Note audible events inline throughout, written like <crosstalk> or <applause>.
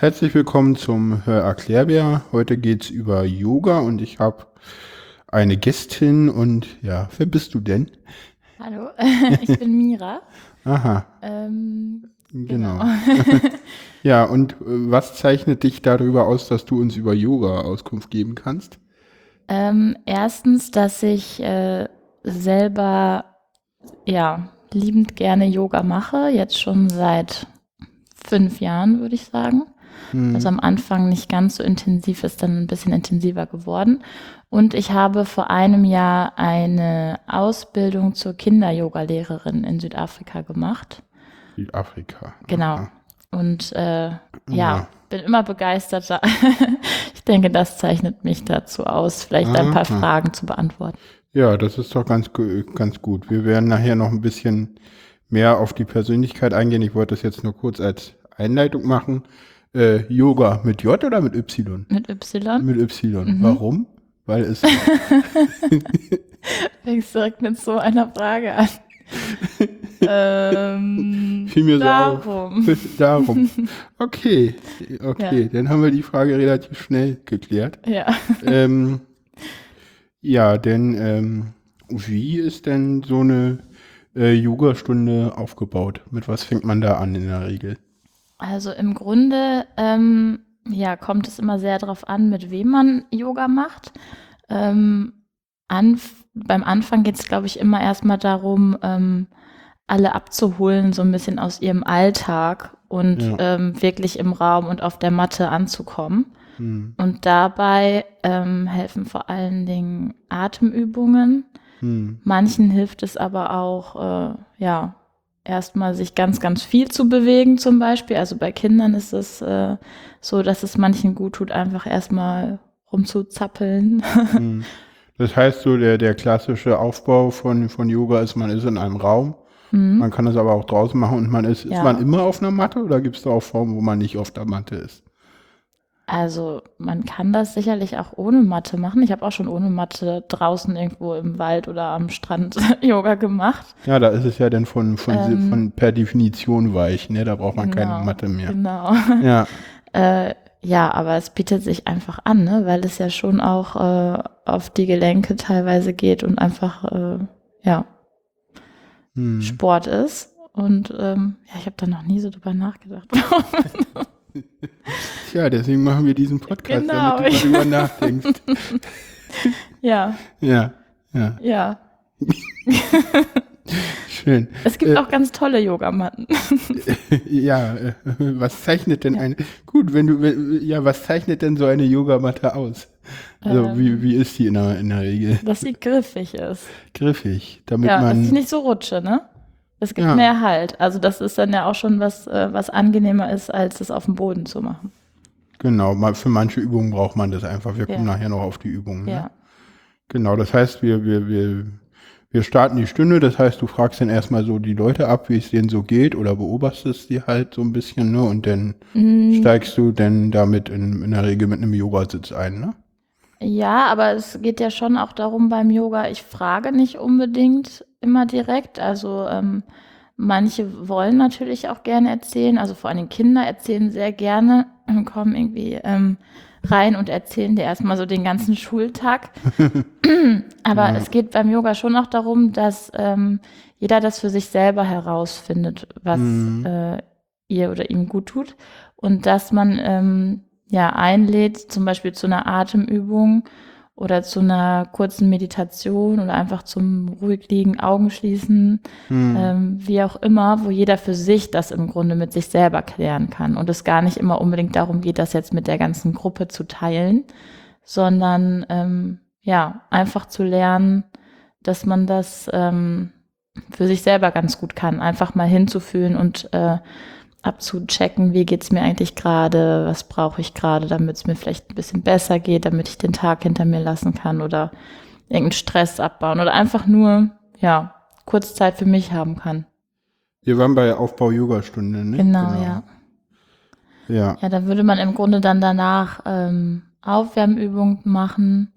Herzlich willkommen zum Hörerklärbär. Heute geht es über Yoga und ich habe eine Gästin und ja, wer bist du denn? Hallo, <laughs> ich bin Mira. Aha. Ähm, genau. <laughs> ja, und äh, was zeichnet dich darüber aus, dass du uns über Yoga Auskunft geben kannst? Ähm, erstens, dass ich äh, selber ja liebend gerne Yoga mache, jetzt schon seit fünf Jahren, würde ich sagen. Hm. Also am Anfang nicht ganz so intensiv, ist dann ein bisschen intensiver geworden. Und ich habe vor einem Jahr eine Ausbildung zur Kinder-Yoga-Lehrerin in Südafrika gemacht. Südafrika. Genau. Aha. Und äh, ja, Ja. bin immer begeisterter. <laughs> ich denke, das zeichnet mich dazu aus, vielleicht ein paar Aha. Fragen zu beantworten. Ja, das ist doch ganz, ganz gut. Wir werden nachher noch ein bisschen mehr auf die Persönlichkeit eingehen. Ich wollte das jetzt nur kurz als Einleitung machen. Äh, Yoga mit J oder mit Y? Mit Y Mit Y. Mhm. Warum? Weil es <laughs> fängst direkt mit so einer Frage an. <laughs> ähm, fiel mir so auf. darum. <laughs> Darum. Okay, okay, Ja. dann haben wir die Frage relativ schnell geklärt. Ja. ähm, ja, denn ähm, wie ist denn so eine äh, Yoga-Stunde aufgebaut? Mit was fängt man da an in der Regel? Also im Grunde ähm, ja, kommt es immer sehr darauf an, mit wem man Yoga macht. Ähm, anf beim Anfang geht es, glaube ich, immer erstmal darum, ähm, alle abzuholen, so ein bisschen aus ihrem Alltag und Ja. ähm, wirklich im Raum und auf der Matte anzukommen. Hm, Und dabei ähm, helfen vor allen Dingen Atemübungen. hm, Manchen hilft es aber auch, äh, ja, erstmal sich ganz, ganz viel zu bewegen zum Beispiel. Also bei Kindern ist es äh, so, dass es manchen gut tut, einfach erstmal rumzuzappeln. <laughs> hm. Das heißt so, der, der klassische Aufbau von, von Yoga ist, man ist in einem Raum, Mhm. man kann das aber auch draußen machen und man ist, ist Ja. man immer auf einer Matte oder gibt es da auch Formen, wo man nicht auf der Matte ist? Also man kann das sicherlich auch ohne Matte machen. Ich habe auch schon ohne Matte draußen irgendwo im Wald oder am Strand <laughs> Yoga gemacht. Ja, da ist es ja dann von, von, Ähm. von per Definition weich, ne? Da braucht man keine Genau, Matte mehr. Genau. <laughs> Ja, Äh, ja, aber es bietet sich einfach an, ne? weil es ja schon auch äh, auf die Gelenke teilweise geht und einfach äh, ja hm. Sport ist. Und ähm, ja, ich habe da noch nie so drüber nachgedacht. <laughs> Tja, deswegen machen wir diesen Podcast, Genau. damit du darüber nachdenkst. <laughs> ja, Ja, ja, ja. <laughs> schön. Es gibt Äh. auch ganz tolle Yogamatten. <laughs> Ja, äh, was zeichnet denn eine, gut, wenn du, wenn- ja, was zeichnet denn so eine Yogamatte aus? Also, Ähm. wie, wie ist die in der, in der Regel? dass sie griffig ist. Griffig, damit ja, dass ich man, nicht so rutsche, ne? Es gibt Ja. mehr Halt. Also das ist dann ja auch schon was, äh, was angenehmer ist, als es auf dem Boden zu machen. genau, für manche Übungen braucht man das einfach. Wir kommen Ja. nachher noch auf die Übungen. Ne? Ja. Genau, das heißt, wir, wir, wir, wir starten die Stunde, das heißt, du fragst dann erstmal so die Leute ab, wie es denen so geht oder beobachtest die halt so ein bisschen, ne? Und dann Mm, steigst du dann damit in, in der Regel mit einem Yogasitz ein, ne? Ja, aber es geht ja schon auch darum beim Yoga, ich frage nicht unbedingt immer direkt. Also ähm, manche wollen natürlich auch gerne erzählen, also vor allem Kinder erzählen sehr gerne und kommen irgendwie ähm, rein und erzählen dir erstmal so den ganzen Schultag. <laughs> aber Ja. es geht beim Yoga schon auch darum, dass ähm, jeder das für sich selber herausfindet, was Mhm. äh, ihr oder ihm gut tut. Und dass man ähm, ja einlädt, zum Beispiel zu einer Atemübung oder zu einer kurzen Meditation oder einfach zum ruhig liegen, Augen schließen, Hm. ähm, wie auch immer, wo jeder für sich das im Grunde mit sich selber klären kann und es gar nicht immer unbedingt darum geht, das jetzt mit der ganzen Gruppe zu teilen, sondern ähm, ja, einfach zu lernen, dass man das ähm, für sich selber ganz gut kann, einfach mal hinzufühlen und äh, abzuchecken, wie geht's mir eigentlich gerade, was brauche ich gerade, damit es mir vielleicht ein bisschen besser geht, damit ich den Tag hinter mir lassen kann oder irgendeinen Stress abbauen oder einfach nur, ja, kurz Zeit für mich haben kann. Wir waren bei Aufbau-Yoga-Stunde, ne? Genau, ja. Ja. Ja, da würde man im Grunde dann danach ähm, Aufwärmübungen machen,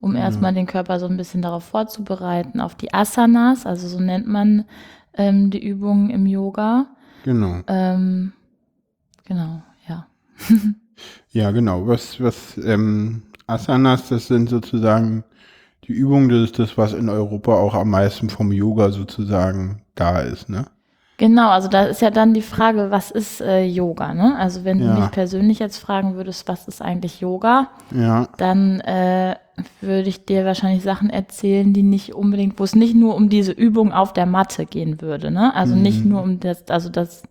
um Mhm. erstmal den Körper so ein bisschen darauf vorzubereiten, auf die Asanas, also so nennt man ähm, die Übungen im Yoga. Genau. Ähm, genau, ja. Ja, genau. Was, was ähm, Asanas, das sind sozusagen die Übungen, das ist das, was in Europa auch am meisten vom Yoga sozusagen da ist, ne? Genau, also da ist ja dann die Frage, was ist äh, Yoga? Ne? Also wenn Ja. du mich persönlich jetzt fragen würdest, was ist eigentlich Yoga, Ja, dann äh, würde ich dir wahrscheinlich Sachen erzählen, die nicht unbedingt, wo es nicht nur um diese Übung auf der Matte gehen würde, ne? Also nicht nur um das, also das,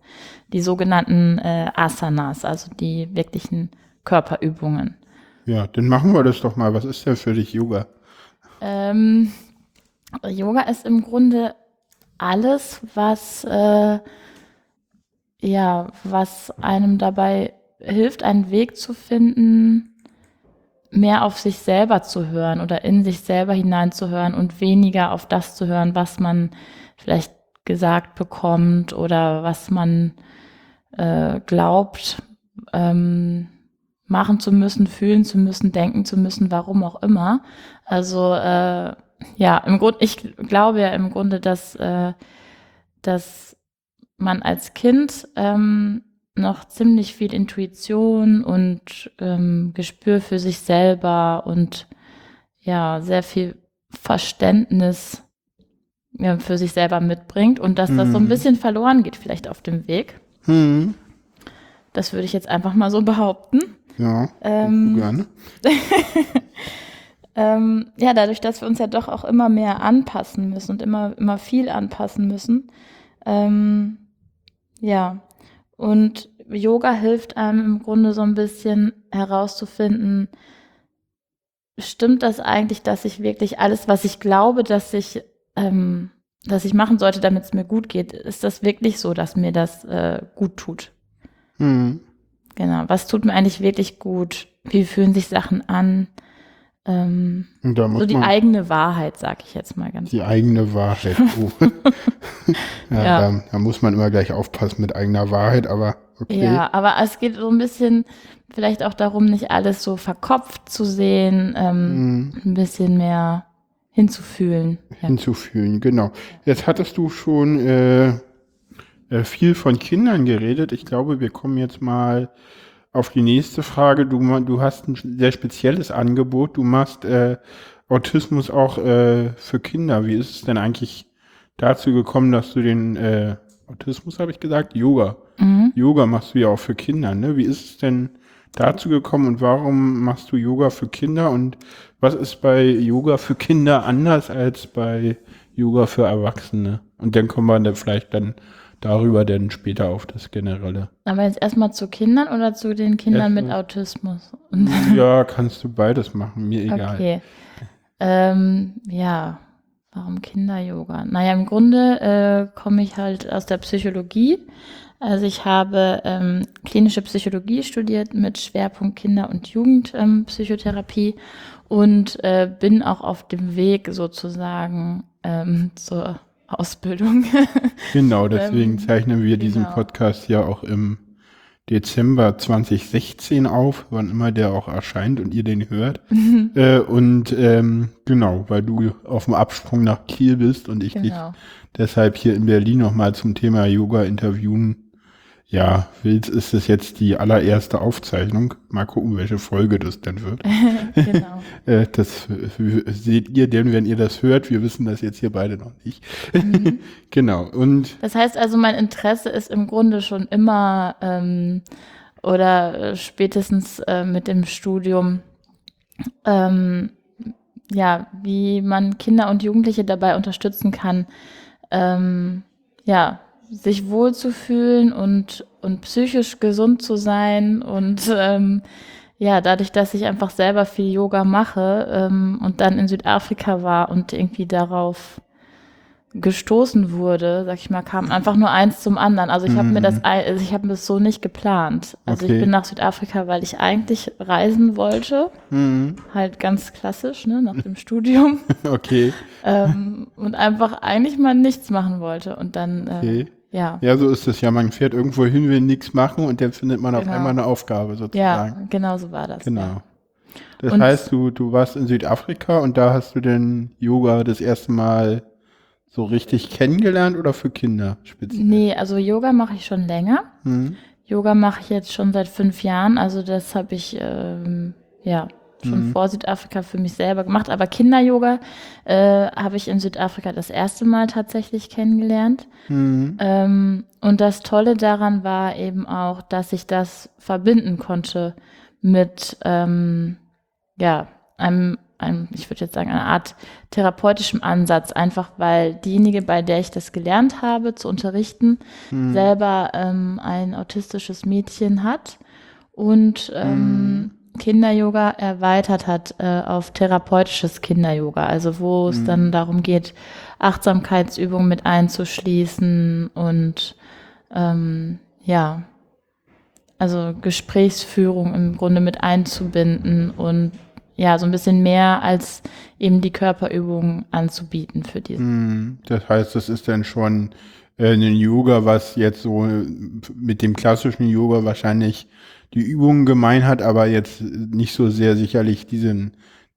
die sogenannten äh, Asanas, also die wirklichen Körperübungen. ja, dann machen wir das doch mal. Was ist denn für dich Yoga? Ähm, Yoga ist im Grunde alles, was äh, ja, was einem dabei hilft, einen Weg zu finden, mehr auf sich selber zu hören oder in sich selber hineinzuhören und weniger auf das zu hören, was man vielleicht gesagt bekommt oder was man äh, glaubt, ähm, machen zu müssen, fühlen zu müssen, denken zu müssen, warum auch immer. Also äh, ja, im Grunde, ich glaube ja im Grunde, dass, äh, dass man als Kind ähm, noch ziemlich viel Intuition und ähm, Gespür für sich selber und ja, sehr viel Verständnis ja, für sich selber mitbringt und dass das so ein Mhm. bisschen verloren geht vielleicht auf dem Weg. Hm, Das würde ich jetzt einfach mal so behaupten. ja, Ähm, gerne. <laughs> Ähm, ja, dadurch, dass wir uns ja doch auch immer mehr anpassen müssen und immer, immer viel anpassen müssen. Ähm, ja, und Yoga hilft einem im Grunde so ein bisschen herauszufinden, stimmt das eigentlich, dass ich wirklich alles, was ich glaube, dass ich, ähm, dass ich machen sollte, damit es mir gut geht, ist das wirklich so, dass mir das äh, gut tut? Hm, Genau. Was tut mir eigentlich wirklich gut? Wie fühlen sich Sachen an? Ähm, so die eigene Wahrheit, sag ich jetzt mal ganz. die eigene Wahrheit. Oh. <laughs> <laughs> ja, Ja. Da, da muss man immer gleich aufpassen mit eigener Wahrheit, aber okay. Ja, aber es geht so ein bisschen vielleicht auch darum, nicht alles so verkopft zu sehen, ähm, Hm. ein bisschen mehr hinzufühlen. Ja. hinzufügen, genau. Jetzt hattest du schon äh, äh, viel von Kindern geredet. Ich glaube, wir kommen jetzt mal auf die nächste Frage. Du, du hast ein sehr spezielles Angebot. Du machst äh, Autismus auch äh, für Kinder. Wie ist es denn eigentlich dazu gekommen, dass du den äh, Autismus, habe ich gesagt, Yoga. Mhm. Yoga machst du ja auch für Kinder, ne? Wie ist es denn dazu gekommen und warum machst du Yoga für Kinder und was ist bei Yoga für Kinder anders als bei Yoga für Erwachsene? Und dann kommen wir dann vielleicht dann darüber dann später auf das Generelle. Aber jetzt erstmal zu Kindern oder zu den Kindern mit Erstmal- Autismus? <laughs> ja, kannst du beides machen, mir egal. Okay. Ähm, ja, warum Kinder-Yoga? Naja, im Grunde äh, komme ich halt aus der Psychologie. Also ich habe ähm, klinische Psychologie studiert mit Schwerpunkt Kinder- und Jugendpsychotherapie ähm, und äh, bin auch auf dem Weg sozusagen ähm, zur Ausbildung. <laughs> Genau, deswegen Ähm, zeichnen wir diesen genau. Podcast ja auch im Dezember 2016 auf, wann immer der auch erscheint und ihr den hört. <laughs> äh, und ähm, genau, weil du auf dem Absprung nach Kiel bist und ich dich genau. deshalb hier in Berlin nochmal zum Thema Yoga interviewen. Ja, willst, ist es jetzt die allererste Aufzeichnung. Mal gucken, welche Folge das denn wird. <laughs> genau. <laughs> Äh, das seht ihr denn, wenn ihr das hört. Wir wissen das jetzt hier beide noch nicht. Mhm. <laughs> genau. Und Das heißt also, mein Interesse ist im Grunde schon immer ähm, oder äh, spätestens äh, mit dem Studium, ähm, ja, wie man Kinder und Jugendliche dabei unterstützen kann, ähm, ja, sich wohlzufühlen und, und psychisch gesund zu sein und ähm, ja, dadurch, dass ich einfach selber viel Yoga mache ähm, und dann in Südafrika war und irgendwie darauf gestoßen wurde, sag ich mal, kam einfach nur eins zum anderen. Also ich habe mir das, ei- also ich habe das so nicht geplant. Also Okay. ich bin nach Südafrika, weil ich eigentlich reisen wollte, hm, halt ganz klassisch, ne, nach dem Studium <laughs> okay. ähm, und einfach eigentlich mal nichts machen wollte und dann, äh, Okay. Ja, Ja, so ist es ja. Man fährt irgendwo hin, will nichts machen und dann findet man auf Genau. einmal eine Aufgabe ja, sozusagen. genau so war das. Genau. Ja. Das Und- heißt, du, du warst in Südafrika und da hast du den Yoga das erste Mal so richtig kennengelernt oder für Kinder speziell? Nee, also Yoga mache ich schon länger. Hm? Yoga mache ich jetzt schon seit fünf Jahren. Also das habe ich ähm, ja schon Mhm. vor Südafrika für mich selber gemacht. Aber Kinder-Yoga äh, habe ich in Südafrika das erste Mal tatsächlich kennengelernt. Mhm. Ähm, und das Tolle daran war eben auch, dass ich das verbinden konnte mit ähm, ja, einem, einem, ich würde jetzt sagen, einer Art therapeutischem Ansatz, einfach weil diejenige, bei der ich das gelernt habe, zu unterrichten, Mhm. selber ähm, ein autistisches Mädchen hat und ähm, Kinder-Yoga erweitert hat äh, auf therapeutisches Kinder-Yoga, also wo es dann darum geht, Achtsamkeitsübungen mit einzuschließen und ähm, ja, also Gesprächsführung im Grunde mit einzubinden und ja, so ein bisschen mehr als eben die Körperübungen anzubieten für diese. Mhm. Das heißt, das ist dann schon äh, ein Yoga, was jetzt so äh, mit dem klassischen Yoga wahrscheinlich die Übungen gemein hat, aber jetzt nicht so sehr sicherlich diesen,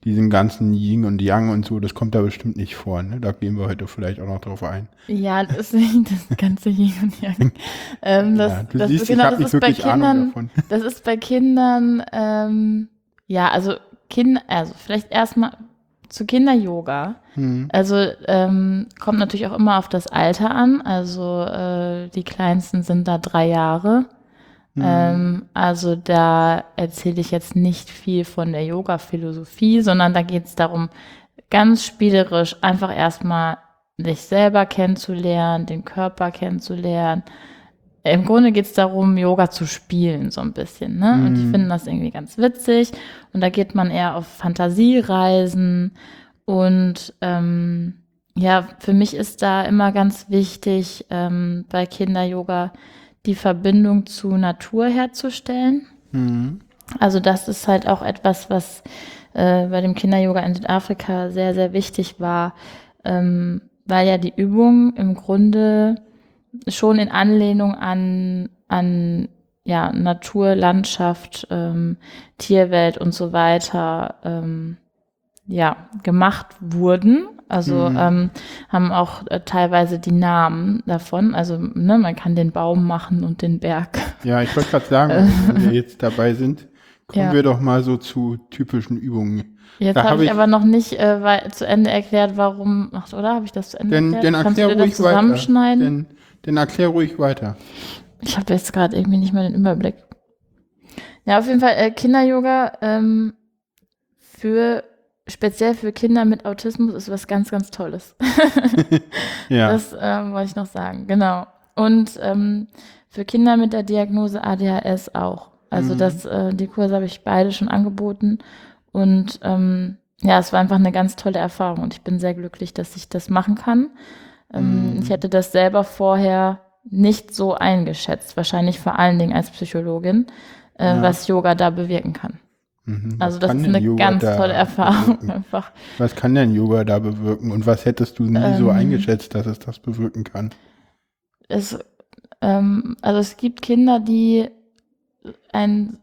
diesen ganzen Yin und Yang und so, das kommt da bestimmt nicht vor. Ne? Da gehen wir heute vielleicht auch noch drauf ein. Ja, das ist nicht <laughs> das ganze Yin und Yang. Ähm, das, ja, du das, siehst, ist, genau, das ist bei Kindern, das ist bei Kindern, ähm, ja, also Kinder, also vielleicht erstmal zu Kinder-Yoga. Hm. Also ähm, kommt natürlich auch immer auf das Alter an. Also äh, die kleinsten sind da drei Jahre. Hm. Ähm, also da erzähle ich jetzt nicht viel von der Yoga-Philosophie, sondern da geht es darum, ganz spielerisch einfach erstmal sich selber kennenzulernen, den Körper kennenzulernen. Im Grunde geht es darum, Yoga zu spielen, so ein bisschen. Ne? Und die Mhm. finden das irgendwie ganz witzig. Und da geht man eher auf Fantasiereisen. Und ähm, ja, für mich ist da immer ganz wichtig, ähm, bei Kinder-Yoga die Verbindung zu Natur herzustellen. Hm. Also das ist halt auch etwas, was äh, bei dem Kinder-Yoga in Südafrika sehr, sehr wichtig war, ähm, weil ja die Übungen im Grunde schon in Anlehnung an, an ja, Natur, Landschaft, ähm, Tierwelt und so weiter ähm, ja, gemacht wurden. Also Mhm. ähm, haben auch äh, teilweise die Namen davon. Also ne, man kann den Baum machen und den Berg. Ja, ich wollte gerade sagen, wenn <laughs> wir jetzt dabei sind, kommen Ja. wir doch mal so zu typischen Übungen. Jetzt habe hab ich, ich- aber noch nicht äh, zu Ende erklärt, warum, ach, oder? Habe ich das zu Ende Dann, erklärt? dann Kannst erklär du dir ruhig das weiter. zusammenschneiden? Dann, erklär ruhig weiter. Ich habe jetzt gerade irgendwie nicht mehr den Überblick. Ja, auf jeden Fall äh, Kinder-Yoga ähm, für speziell für Kinder mit Autismus ist was ganz, ganz Tolles. <laughs> Ja. Das ähm, wollte ich noch sagen, genau. Und ähm, für Kinder mit der Diagnose ADHS auch. Also Mhm. das, äh, die Kurse habe ich beide schon angeboten. Und ähm, ja, es war einfach eine ganz tolle Erfahrung und ich bin sehr glücklich, dass ich das machen kann. Ähm, Mhm. Ich hätte das selber vorher nicht so eingeschätzt, wahrscheinlich vor allen Dingen als Psychologin, äh, Ja. was Yoga da bewirken kann. Mhm. Also Was das ist eine Yoga ganz tolle Erfahrung bewirken? <laughs> einfach. Was kann denn Yoga da bewirken? Und was hättest du nie so Ähm. eingeschätzt, dass es das bewirken kann? es, ähm, also es gibt Kinder, die einen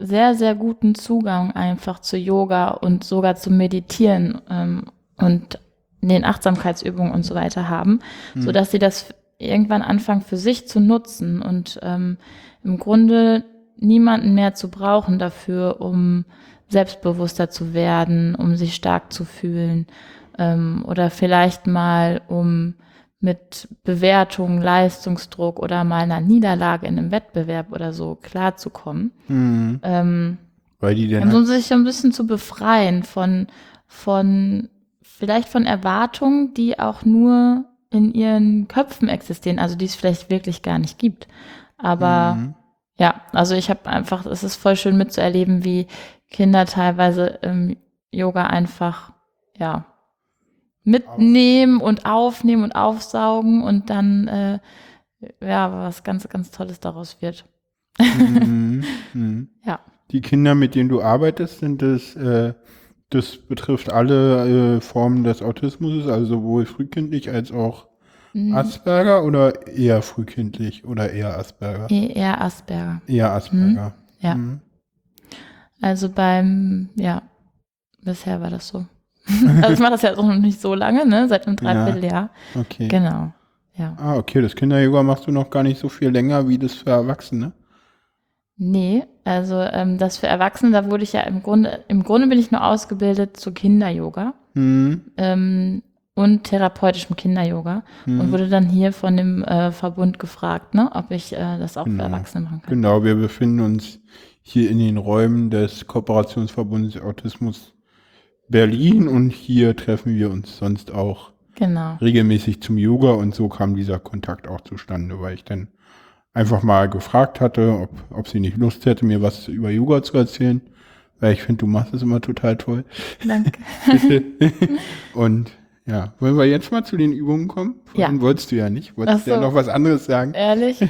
sehr, sehr guten Zugang einfach zu Yoga und sogar zu Meditieren ähm, und den Achtsamkeitsübungen und so weiter haben, Hm. so dass sie das irgendwann anfangen für sich zu nutzen und ähm, im Grunde niemanden mehr zu brauchen dafür, um selbstbewusster zu werden, um sich stark zu fühlen ähm, oder vielleicht mal um mit Bewertung, Leistungsdruck oder mal einer Niederlage in einem Wettbewerb oder so klarzukommen. Mhm. Ähm, Weil die dann um sich so ein bisschen zu befreien von, von, vielleicht von Erwartungen, die auch nur in ihren Köpfen existieren, also die es vielleicht wirklich gar nicht gibt. Aber Mhm. ja, also ich habe einfach, es ist voll schön mitzuerleben, wie Kinder teilweise im Yoga einfach, ja, mitnehmen und aufnehmen und aufsaugen und dann, äh, ja, was ganz, ganz Tolles daraus wird. Mhm. <laughs> Mhm. Ja. Die Kinder, mit denen du arbeitest, sind das, äh, das betrifft alle äh, Formen des Autismus, also sowohl frühkindlich als auch Mhm. Asperger oder eher frühkindlich oder eher Asperger? E- Eher Asperger. Eher Asperger. Ja. Mhm. Also beim, ja, bisher war das so. <laughs> also ich mache das ja auch noch nicht so lange, ne? Seit einem Ja. Dreivierteljahr. Okay. Genau. Ja. Ah, okay, das Kinder-Yoga machst du noch gar nicht so viel länger wie das für Erwachsene. Nee, also ähm, das für Erwachsene, da wurde ich ja im Grunde, im Grunde bin ich nur ausgebildet zu Kinder-Yoga Hm, ähm, und therapeutischem Kinder-Yoga hm. und wurde dann hier von dem äh, Verbund gefragt, ne, ob ich äh, das auch Genau. für Erwachsene machen kann. Genau, wir befinden uns hier in den Räumen des Kooperationsverbundes Autismus Berlin und hier treffen wir uns sonst auch Genau. regelmäßig zum Yoga und so kam dieser Kontakt auch zustande, weil ich dann einfach mal gefragt hatte, ob, ob sie nicht Lust hätte, mir was über Yoga zu erzählen, weil ich finde, du machst es immer total toll. Danke. <laughs> und ja, wollen wir jetzt mal zu den Übungen kommen? Vorhin Ja. wolltest du ja nicht. Wolltest du ja so. noch was anderes sagen? Ehrlich? <laughs>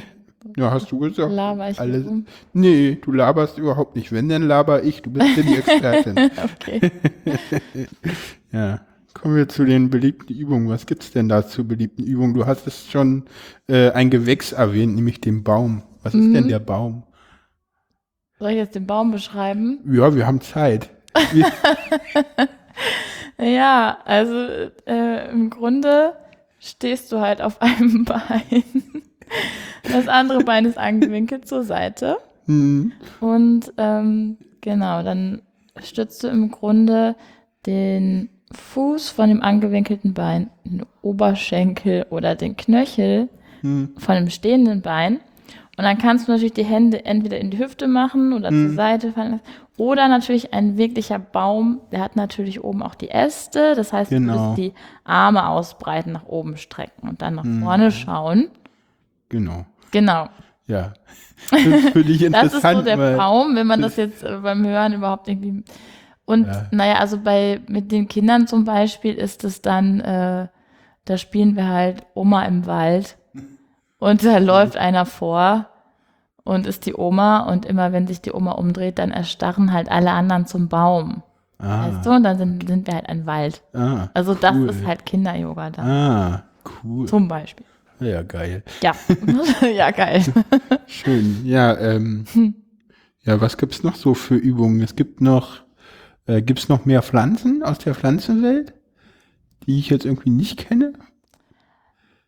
Ja, hast du gesagt. Laber ich Alles. rum? Nee, du laberst überhaupt nicht. Wenn, dann laber ich. Du bist ja die <laughs> Expertin. Okay. ja. Kommen wir zu den beliebten Übungen. Was gibt's denn da zu beliebten Übungen? Du hast es schon äh, ein Gewächs erwähnt, nämlich den Baum. Was ist Mhm. denn der Baum? Soll ich jetzt den Baum beschreiben? Ja, wir haben Zeit. Wir, <laughs> Ja, also äh, im Grunde stehst du halt auf <laughs> einem Bein. Das andere Bein ist angewinkelt zur Seite. hm, Und ähm, genau, dann stützt du im Grunde den Fuß von dem angewinkelten Bein, den Oberschenkel oder den Knöchel hm, von dem stehenden Bein. Und dann kannst du natürlich die Hände entweder in die Hüfte machen oder zur Mhm. Seite fallen lassen. Oder natürlich ein wirklicher Baum, der hat natürlich oben auch die Äste. Das heißt, du Genau. musst die Arme ausbreiten, nach oben strecken und dann nach Mhm. vorne schauen. genau. Genau. Ja. <laughs> Das ist für dich Das ist interessant. so der Baum, wenn man das jetzt äh, beim Hören überhaupt irgendwie. Und Ja. naja, also bei mit den Kindern zum Beispiel ist es dann, äh, da spielen wir halt Oma im Wald und da läuft einer vor und ist die Oma und immer wenn sich die Oma umdreht, dann erstarren halt alle anderen zum Baum. Weißt du? ah, Und dann sind, sind wir halt ein Wald. ah, Also das Cool. ist halt Kinder-Yoga da. ah, cool. Zum Beispiel. Ja, geil. Ja. <laughs> ja, geil. Schön. Ja, ähm, Hm. ja, was gibt's noch so für Übungen? Es gibt noch, äh, gibt's noch mehr Pflanzen aus der Pflanzenwelt, die ich jetzt irgendwie nicht kenne?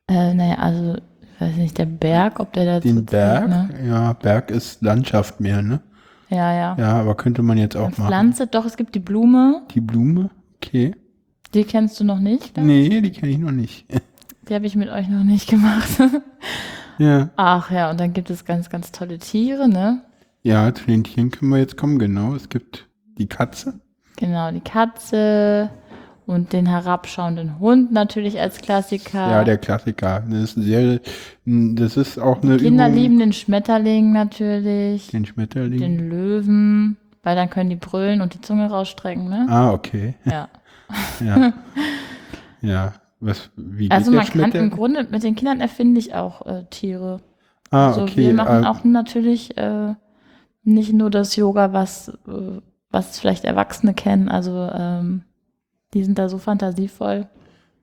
Äh, naja, also, ich weiß nicht, der Berg, ob der dazu Den Berg? Zählt, ne? Ja, Berg ist Landschaft mehr, ne? Ja, ja. Ja, aber könnte man jetzt auch Eine machen. Pflanze, doch, es gibt die Blume, Die Blume? Okay. die kennst du noch nicht. ne? Nee, die kenne ich noch nicht. <laughs> Die habe ich mit euch noch nicht gemacht. <laughs> ja. Ach ja, und dann gibt es ganz, ganz tolle Tiere, ne? Ja, zu den Tieren können wir jetzt kommen, genau. Es gibt die Katze. Genau, die Katze und den herabschauenden Hund natürlich als Klassiker. Ja, der Klassiker. Das ist sehr, das ist auch eine Kinder Übung. lieben den Schmetterling natürlich, Den Schmetterling. den Löwen, weil dann können die brüllen und die Zunge rausstrecken, ne? Ah, okay. Ja. <laughs> Ja. ja. Was, wie Also man kann im? Grunde, mit den Kindern erfinde ich auch äh, Tiere. Ah, also okay. wir machen äh, auch natürlich äh, nicht nur das Yoga, was, äh, was vielleicht Erwachsene kennen. Also ähm, die sind da so fantasievoll.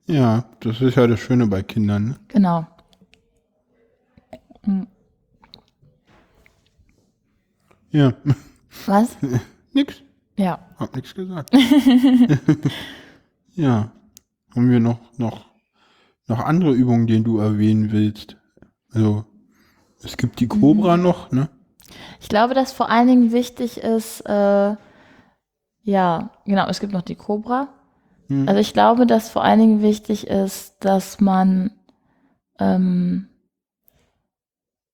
Ja, das ist ja das Schöne bei Kindern. Ne? Genau. Hm. Ja, Was? <laughs> nix. Ja. Hab nichts gesagt. <laughs> <laughs> ja. Haben wir noch, noch, noch andere Übungen, die du erwähnen willst? Also, es gibt die Cobra Mhm. noch, ne? Ich glaube, dass vor allen Dingen wichtig ist, äh, ja, genau, es gibt noch die Cobra. Hm. Also ich glaube, dass vor allen Dingen wichtig ist, dass man, ähm,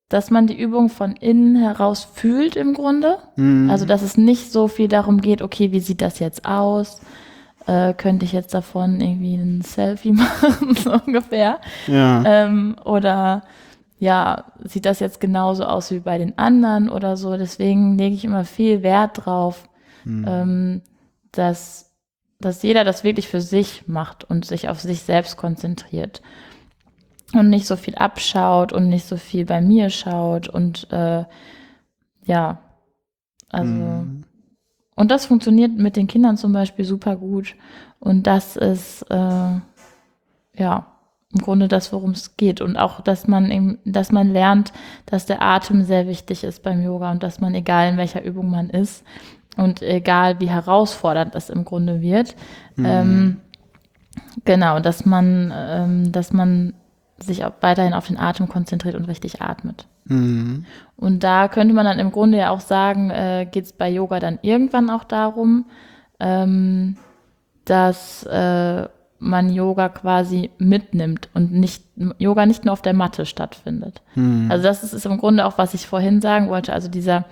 dass man die Übung von innen heraus fühlt im Grunde. Hm. Also dass es nicht so viel darum geht, okay, wie sieht das jetzt aus? Äh, könnte ich jetzt davon irgendwie ein Selfie <laughs> machen, so ungefähr? ja. Ähm, oder ja, sieht das jetzt genauso aus wie bei den anderen oder so? Deswegen lege ich immer viel Wert drauf, Hm. ähm, dass, dass jeder das wirklich für sich macht und sich auf sich selbst konzentriert. Und nicht so viel abschaut und nicht so viel bei mir schaut und äh, ja, also. Hm. Und das funktioniert mit den Kindern zum Beispiel super gut. Und das ist äh, ja im Grunde das, worum es geht. Und auch, dass man eben, dass man lernt, dass der Atem sehr wichtig ist beim Yoga und dass man, egal in welcher Übung man ist und egal wie herausfordernd das im Grunde wird, Mhm. ähm, genau, dass man, ähm, dass man sich auch weiterhin auf den Atem konzentriert und richtig atmet. Mhm. Und da könnte man dann im Grunde ja auch sagen, äh, geht es bei Yoga dann irgendwann auch darum, ähm, dass äh, man Yoga quasi mitnimmt und nicht Yoga nicht nur auf der Matte stattfindet. Mhm. Also das ist, ist im Grunde auch, was ich vorhin sagen wollte. Also dieser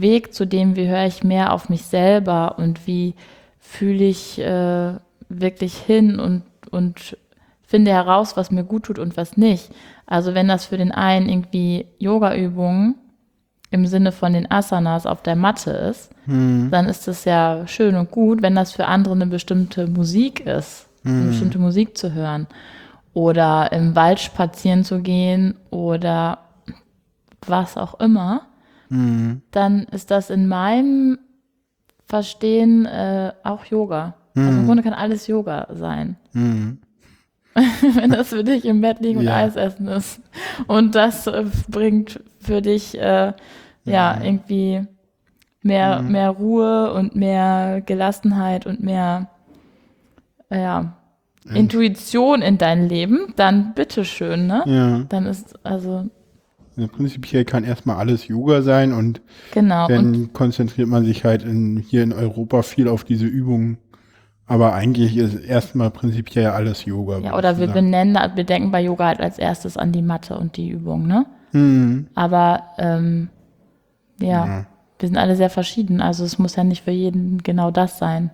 Weg, zu dem, wie höre ich mehr auf mich selber und wie fühle ich äh, wirklich hin und, und finde heraus, was mir gut tut und was nicht. Also wenn das für den einen irgendwie Yoga-Übungen im Sinne von den Asanas auf der Matte ist, Mhm. dann ist das ja schön und gut. Wenn das für andere eine bestimmte Musik ist, eine bestimmte Musik zu hören oder im Wald spazieren zu gehen oder was auch immer, Mhm. dann ist das in meinem Verstehen äh, auch Yoga. Also im Grunde kann alles Yoga sein. <laughs> Mhm. wenn das für dich im Bett liegen und Ja. Eis essen ist. Und das äh, bringt für dich äh, ja irgendwie mehr, Mhm. mehr Ruhe und mehr Gelassenheit und mehr ja, Intuition in dein Leben, dann bitteschön, ne? Ja. Dann ist, Also prinzipiell kann erstmal alles Yoga sein und genau. Und dann konzentriert man sich halt in, hier in Europa viel auf diese Übungen. Aber eigentlich ist erstmal prinzipiell alles Yoga. ja, oder wir sagen. benennen, wir denken bei Yoga halt als erstes an die Matte und die Übung, ne? Mhm. Aber ähm, ja, Ja. wir sind alle sehr verschieden. Also es muss ja nicht für jeden genau das sein.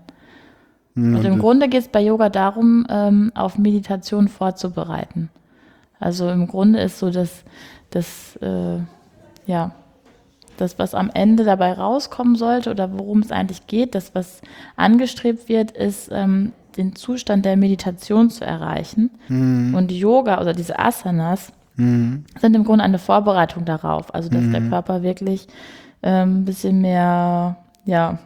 Mhm. Und im Grunde geht es bei Yoga darum, ähm, auf Meditation vorzubereiten. Also im Grunde ist so das, das äh, ja, das, was am Ende dabei rauskommen sollte oder worum es eigentlich geht, das, was angestrebt wird, ist, ähm, den Zustand der Meditation zu erreichen. Und Yoga oder diese Asanas Mhm. sind im Grunde eine Vorbereitung darauf. Also, dass der Körper wirklich ähm, ein bisschen mehr, ja,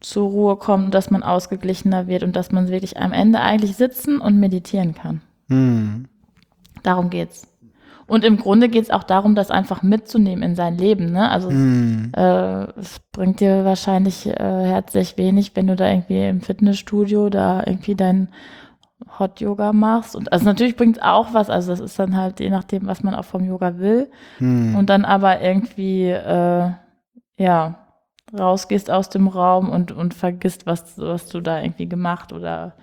zur Ruhe kommt, und dass man ausgeglichener wird und dass man wirklich am Ende eigentlich sitzen und meditieren kann. Mhm. Darum geht's. Und im Grunde geht's auch darum, das einfach mitzunehmen in sein Leben. Ne? Also es, Mhm. äh, es bringt dir wahrscheinlich äh, herzlich wenig, wenn du da irgendwie im Fitnessstudio da irgendwie dein Hot Yoga machst. Und also natürlich bringt auch was. Also das ist dann halt je nachdem, was man auch vom Yoga will. Mhm. Und dann aber irgendwie äh, ja rausgehst aus dem Raum und und vergisst, was was du da irgendwie gemacht oder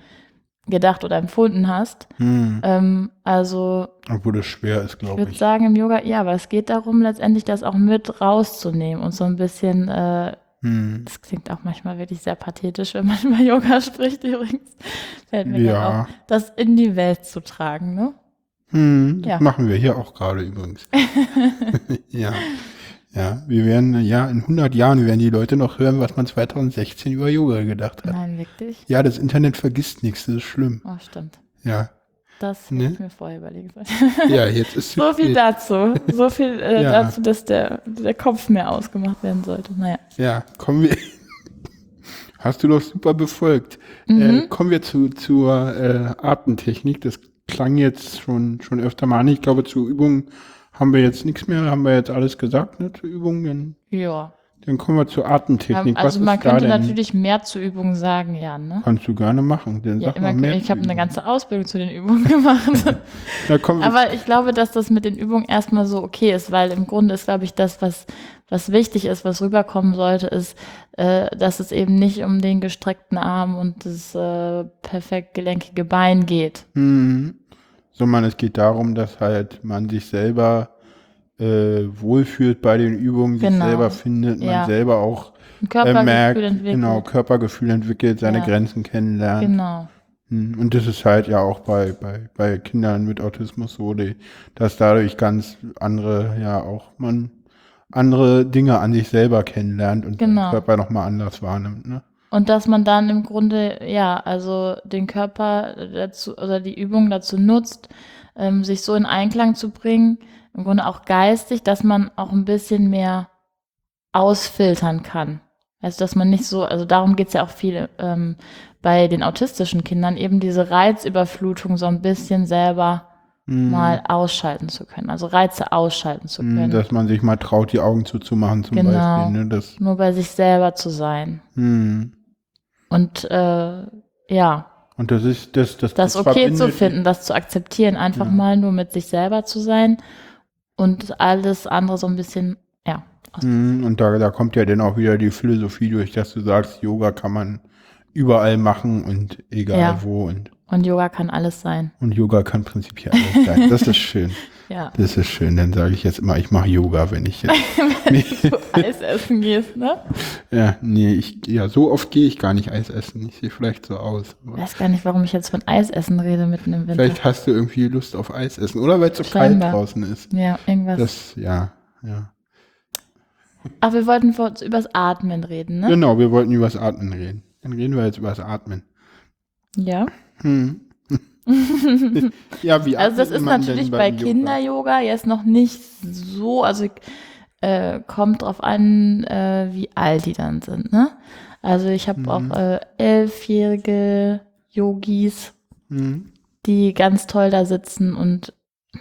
gedacht oder empfunden hast. Mhm. Ähm, also Obwohl das schwer ist, ich glaube würde ich. sagen im Yoga, ja, aber es geht darum, letztendlich das auch mit rauszunehmen und so ein bisschen, äh, Mhm. das klingt auch manchmal wirklich sehr pathetisch, wenn man <laughs> über Yoga spricht übrigens, fällt mir Ja. auf, das in die Welt zu tragen, ne? Das Ja. machen wir hier auch gerade übrigens. <laughs> <laughs> ja. Ja, wir werden, ja, in 100 Jahren werden die Leute noch hören, was man 2016 über Yoga gedacht hat. Nein, wirklich? Ja, das Internet vergisst nichts, das ist schlimm. Oh, stimmt. Ja. Das Ne? hätte ich mir vorher überlegt. <laughs> Ja, jetzt ist <laughs> so viel dazu. So viel äh, Ja. dazu, dass der, der Kopf mehr ausgemacht werden sollte. Naja. Ja, kommen wir. <laughs> Hast du doch super befolgt. Mhm. Äh, kommen wir zu, zur äh, Atemtechnik. Das klang jetzt schon, schon öfter mal an. Ich glaube, zu Übungen haben wir jetzt nichts mehr. Haben wir jetzt alles gesagt, ne, zu Übungen. Ja. dann kommen wir zur Atemtechnik. also Was man könnte natürlich mehr zu Übungen sagen, ja, ne? Kannst du gerne machen. Dann Ja, sag mal mehr ich habe eine ganze Ausbildung zu den Übungen <laughs> gemacht. Aber ich glaube, dass das mit den Übungen erstmal so okay ist, weil im Grunde ist, glaube ich, das, was, was wichtig ist, was rüberkommen sollte, ist, äh, dass es eben nicht um den gestreckten Arm und das äh, perfekt gelenkige Bein geht. Mhm. Sondern es geht darum, dass halt man sich selber äh, wohlfühlt bei den Übungen, sich Genau. selber findet, man Ja. selber auch äh, merkt, entwickelt. genau, Körpergefühl entwickelt, seine Ja. Grenzen kennenlernt. Genau. Hm, Und das ist halt ja auch bei, bei, bei Kindern mit Autismus so, die, dass dadurch ganz andere, ja auch man andere Dinge an sich selber kennenlernt und Genau. den Körper nochmal anders wahrnimmt. Ne? Und dass man dann im Grunde, ja, also den Körper dazu oder die Übung dazu nutzt, ähm, sich so in Einklang zu bringen, im Grunde auch geistig, dass man auch ein bisschen mehr ausfiltern kann. Also, dass man nicht so, also darum geht's ja auch viel ähm, bei den autistischen Kindern, eben diese Reizüberflutung so ein bisschen selber Hm, mal ausschalten zu können. Also Reize ausschalten zu hm, können. Dass man sich mal traut, die Augen zuzumachen zum Genau. Beispiel. Ne? Das, nur bei sich selber zu sein. hm, Und äh, ja, Und das ist das, das, das okay zu finden, das zu akzeptieren, einfach Ja. mal nur mit sich selber zu sein und alles andere so ein bisschen, ja. Mhm, Und da, da kommt ja dann auch wieder die Philosophie durch, dass du sagst, Yoga kann man überall machen und egal Ja. wo und, Und Yoga kann alles sein. und Yoga kann prinzipiell alles sein. Das ist <laughs> schön. Ja. Das ist schön. Dann sage ich jetzt immer, ich mache Yoga, wenn ich jetzt. <laughs> Wenn du Eis essen gehst, ne? Ja, nee, ich, ja, so oft gehe ich gar nicht Eis essen. Ich sehe vielleicht so aus. Ich weiß gar nicht, warum ich jetzt von Eisessen rede mitten im Winter. vielleicht hast du irgendwie Lust auf Eis essen. Oder weil es so kalt Scheinbar. draußen ist. Ja, irgendwas. Das, ja, ja. Ach, wir wollten vor, übers Atmen reden, ne? Genau, wir wollten über das Atmen reden. Dann reden wir jetzt über das Atmen. Ja. Hm. <laughs> ja, wie Also das ist natürlich bei Yoga? Kinder-Yoga jetzt noch nicht so, also äh, kommt drauf an, äh, wie alt die dann sind, ne? Also ich habe Mhm. auch äh, elfjährige Yogis, Hm. die ganz toll da sitzen und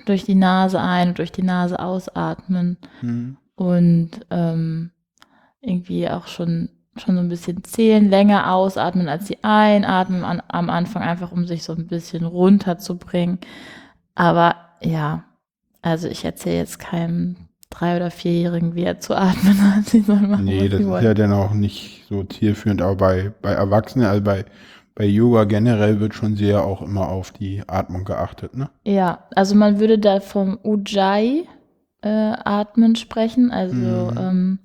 durch die Nase ein und durch die Nase ausatmen Hm. und ähm, irgendwie auch schon, schon so ein bisschen zählen, länger ausatmen als sie einatmen an, am Anfang, einfach um sich so ein bisschen runterzubringen. Aber ja, also ich erzähle jetzt keinem Drei- oder Vierjährigen, wie er zu atmen <laughs> hat. Sie sollen machen, Nee, das ist wollen. ja dann auch nicht so zielführend, aber bei, bei Erwachsenen, also bei, bei Yoga generell wird schon sehr auch immer auf die Atmung geachtet, ne? Ja, also man würde da vom Ujjayi äh, atmen sprechen, also Mhm. ähm,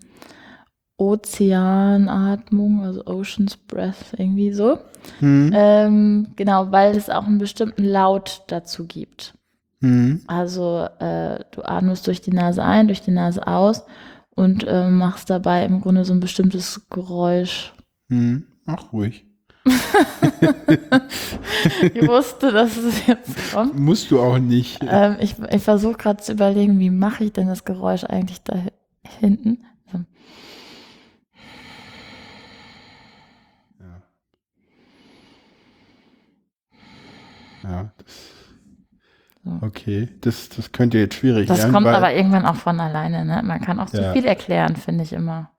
Ozeanatmung, also Ocean's Breath, irgendwie so. Hm. Ähm, genau, weil es auch einen bestimmten Laut dazu gibt. Hm. Also äh, du atmest durch die Nase ein, durch die Nase aus und äh, machst dabei im Grunde so ein bestimmtes Geräusch. Hm. Ach, ruhig. <laughs> Ich wusste, dass es jetzt kommt. Musst du auch nicht. Ähm, ich ich versuche gerade zu überlegen, wie mache ich denn das Geräusch eigentlich da hinten? So. Ja. Ja, das, So. okay. Das, das könnte jetzt schwierig Das werden. kommt weil, aber irgendwann auch von alleine. Ne? Man kann auch zu Ja. viel erklären, finde ich immer.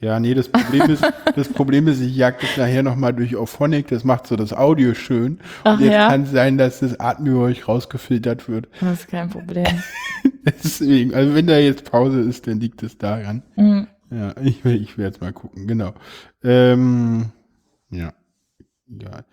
Ja, nee, das Problem ist, das Problem ist, ich jag das nachher nochmal durch Auphonic, das macht so das Audio schön. Ach Und jetzt ja? kann es sein, dass das Atemgeräusch rausgefiltert wird. Das ist kein Problem. <laughs> Deswegen, also wenn da jetzt Pause ist, dann liegt es daran. Mhm. Ja, ich will, ich will jetzt mal gucken, genau. Ähm, ja. Ja.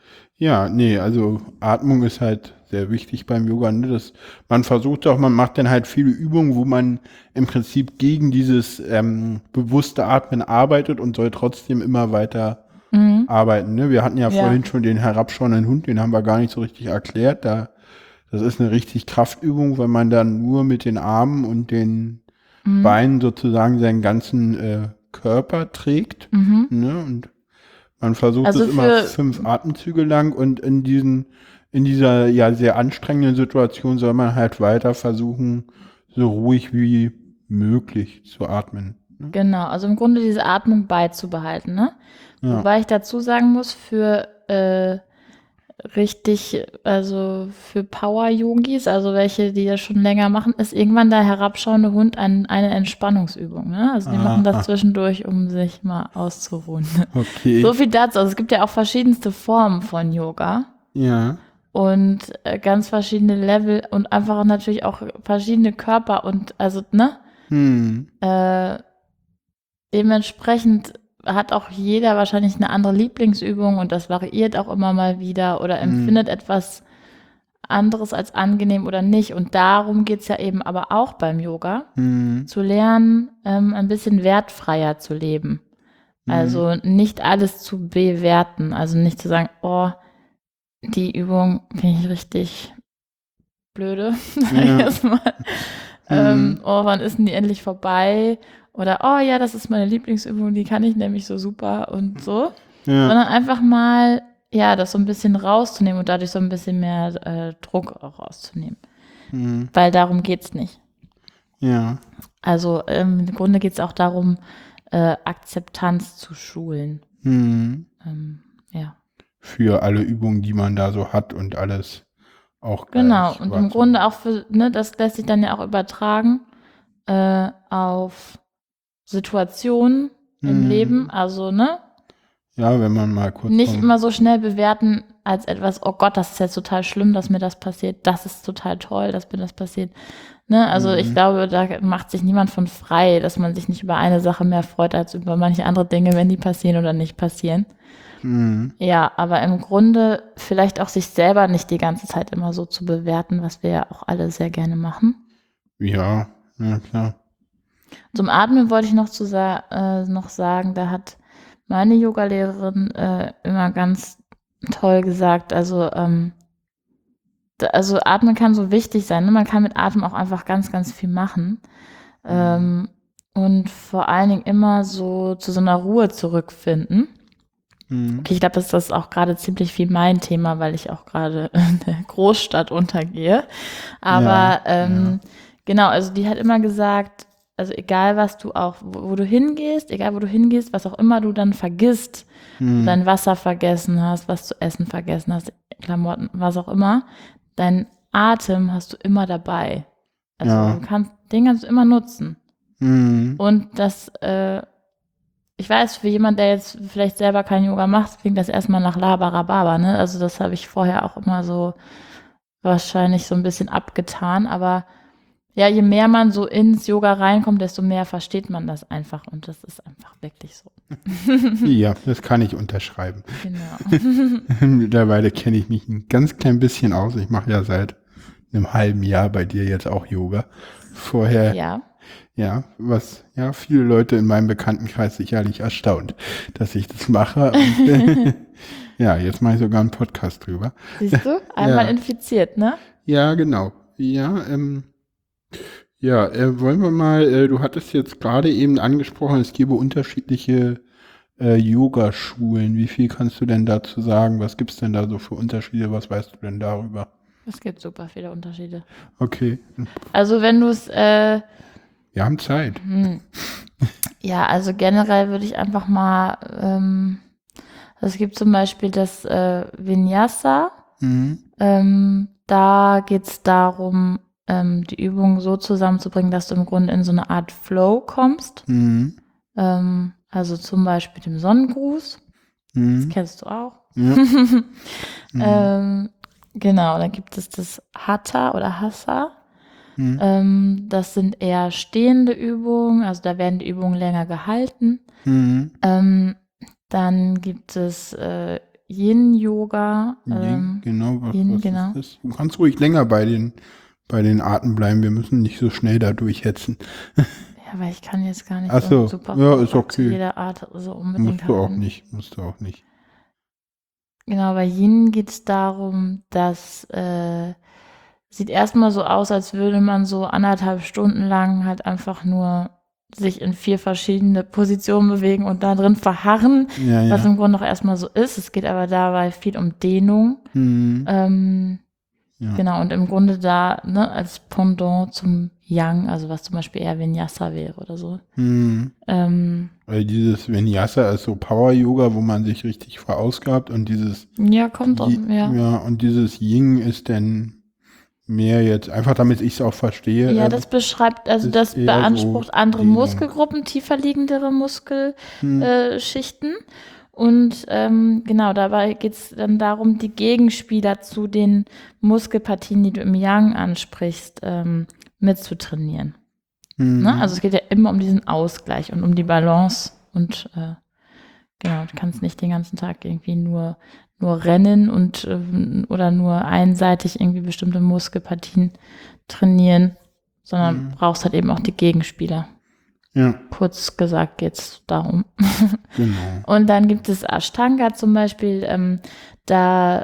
Ja, nee, also Atmung ist halt sehr wichtig beim Yoga. Ne? Das, man versucht auch, man macht dann halt viele Übungen, wo man im Prinzip gegen dieses ähm, bewusste Atmen arbeitet und soll trotzdem immer weiter Mhm. arbeiten. Ne? Wir hatten ja, Ja. vorhin schon den herabschauenden Hund, den haben wir gar nicht so richtig erklärt. Da, das ist eine richtig Kraftübung, weil man dann nur mit den Armen und den Mhm. Beinen sozusagen seinen ganzen äh, Körper trägt. Mhm. Ne? Und man versucht Also es immer fünf Atemzüge lang und in diesen, in dieser ja sehr anstrengenden Situation soll man halt weiter versuchen, so ruhig wie möglich zu atmen. Ne? Genau, also im Grunde diese Atmung beizubehalten. Ne? Ja. Wobei ich dazu sagen muss, für äh, richtig, also für Power-Yogis, also welche, die das schon länger machen, ist irgendwann der herabschauende Hund ein, eine Entspannungsübung. Ne? Also die Ah, machen ah. das zwischendurch, um sich mal auszuruhen. <laughs> Okay. So viel dazu. Also es gibt ja auch verschiedenste Formen von Yoga ja. und äh, ganz verschiedene Level und einfach natürlich auch verschiedene Körper und also, ne? Hm. Äh, dementsprechend hat auch jeder wahrscheinlich eine andere Lieblingsübung und das variiert auch immer mal wieder oder Mhm. empfindet etwas anderes als angenehm oder nicht. Und darum geht's ja eben aber auch beim Yoga, Hm. zu lernen, ähm, ein bisschen wertfreier zu leben. Mhm. Also nicht alles zu bewerten. Also nicht zu sagen, oh, die Übung finde ich richtig blöde, <laughs> sag ich Ja. jetzt mal. Mhm. Ähm, oh, wann ist denn die endlich vorbei? Oder, oh ja, das ist meine Lieblingsübung, die kann ich nämlich so super und so. Ja. Sondern einfach mal, ja, das so ein bisschen rauszunehmen und dadurch so ein bisschen mehr äh, Druck auch rauszunehmen. Hm. Weil darum geht's nicht. Ja. Also ähm, im Grunde geht's auch darum, äh, Akzeptanz zu schulen. Hm. Ähm, ja, Für alle Übungen, die man da so hat und alles auch genau. Und im. Grunde auch für, ne, das lässt sich dann ja auch übertragen äh, auf Situationen im Mhm. Leben. Also, ne, Ja, wenn man mal kurz nicht vom- immer so schnell bewerten, als etwas, oh Gott, das ist jetzt total schlimm, dass mir das passiert, das ist total toll, dass mir das passiert. Ne? Also Mhm. ich glaube, da macht sich niemand von frei, dass man sich nicht über eine Sache mehr freut als über manche andere Dinge, wenn die passieren oder nicht passieren. Mhm. Ja, aber im Grunde vielleicht auch sich selber nicht die ganze Zeit immer so zu bewerten, was wir ja auch alle sehr gerne machen. Ja, ja klar. Zum Atmen wollte ich noch, zu sa äh, noch sagen, da hat meine Yogalehrerin äh, immer ganz toll gesagt, also, ähm, da, also Atmen kann so wichtig sein. Ne? Man kann mit Atem auch einfach ganz, ganz viel machen. Ähm, und vor allen Dingen immer so zu so einer Ruhe zurückfinden. Mhm. Okay, ich glaube, das ist auch gerade ziemlich viel mein Thema, weil ich auch gerade <laughs> in der Großstadt untergehe. Aber Ja, ähm, genau, also die hat immer gesagt, also egal was du auch, wo, wo du hingehst, egal wo du hingehst, was auch immer du dann vergisst, Mhm. dein Wasser vergessen hast, was zu essen vergessen hast, Klamotten, was auch immer, dein Atem hast du immer dabei. Also Ja. du kannst, den kannst du immer nutzen. Mhm. Und das, äh, ich weiß, für jemand, der jetzt vielleicht selber kein Yoga macht, klingt das erstmal nach Labarababa, ne? Also das habe ich vorher auch immer so wahrscheinlich so ein bisschen abgetan, aber ja, je mehr man so ins Yoga reinkommt, desto mehr versteht man das einfach und das ist einfach wirklich so. <laughs> Ja, das kann ich unterschreiben. Genau. <laughs> Mittlerweile kenne ich mich ein ganz klein bisschen aus. Ich mache ja seit einem halben Jahr bei dir jetzt auch Yoga. Vorher, ja, ja. was ja viele Leute in meinem Bekanntenkreis sicherlich erstaunt, dass ich das mache. Und, <laughs> ja, jetzt mache ich sogar einen Podcast drüber. Siehst du? Einmal Ja. infiziert, ne? Ja, genau. Ja, ähm, ja, äh, wollen wir mal, äh, du hattest jetzt gerade eben angesprochen, es gäbe unterschiedliche äh, Yogaschulen. Wie viel kannst du denn dazu sagen? Was gibt's denn da so für Unterschiede? Was weißt du denn darüber? Es gibt super viele Unterschiede. Okay, Also wenn du es äh, wir haben Zeit. Hm. Ja, also generell würde ich einfach mal, ähm, also es gibt zum Beispiel das äh, Vinyasa, Mhm. ähm, da geht es darum, ähm, die Übung so zusammenzubringen, dass du im Grunde in so eine Art Flow kommst. Mhm. Ähm, also zum Beispiel dem Sonnengruß, das Mhm. kennst du auch. Ja. <laughs> Mhm. ähm, genau, dann gibt es das Hatha oder Hassa. Mhm. Ähm, das sind eher stehende Übungen, also da werden die Übungen länger gehalten. Mhm. Ähm, dann gibt es äh, Yin-Yoga. Ähm, genau, was, Yin, was genau. ist das? Du kannst ruhig länger bei den, bei den Arten bleiben. Wir müssen nicht so schnell da durchhetzen. <laughs> ja, weil ich kann jetzt gar nicht Ach so, super ja, ist zu okay. jeder Art so unbedingt Musst du auch nicht. Musst du auch nicht. Genau, bei Yin geht es darum, dass äh, sieht erstmal so aus, als würde man so anderthalb Stunden lang halt einfach nur sich in vier verschiedene Positionen bewegen und da drin verharren, Ja, was ja. im Grunde auch erstmal so ist. Es geht aber dabei viel um Dehnung. Mhm. Ähm, ja. Genau, und im Grunde da ne, als Pendant zum Yang, also was zum Beispiel eher Vinyasa wäre oder so. Mhm. Ähm, Weil dieses Vinyasa ist so Power-Yoga, wo man sich richtig verausgabt und dieses ja, kommt auch, ja. ja, und dieses Ying ist dann mehr jetzt, einfach damit ich es auch verstehe. Ja, äh, das beschreibt, also das beansprucht so andere. Muskelgruppen, tiefer liegendere Muskelschichten. hm, Äh. Und ähm, genau, dabei geht es dann darum, die Gegenspieler zu den Muskelpartien, die du im Yang ansprichst, ähm, mitzutrainieren. hm, Ne? Also es geht ja immer um diesen Ausgleich und um die Balance und äh, genau, du kannst nicht den ganzen Tag irgendwie nur nur rennen und ähm, oder nur einseitig irgendwie bestimmte Muskelpartien trainieren, sondern Mhm. brauchst halt eben auch die Gegenspieler. Ja, Kurz gesagt geht's darum. <laughs> genau. Und dann gibt es Ashtanga zum Beispiel. Ähm, da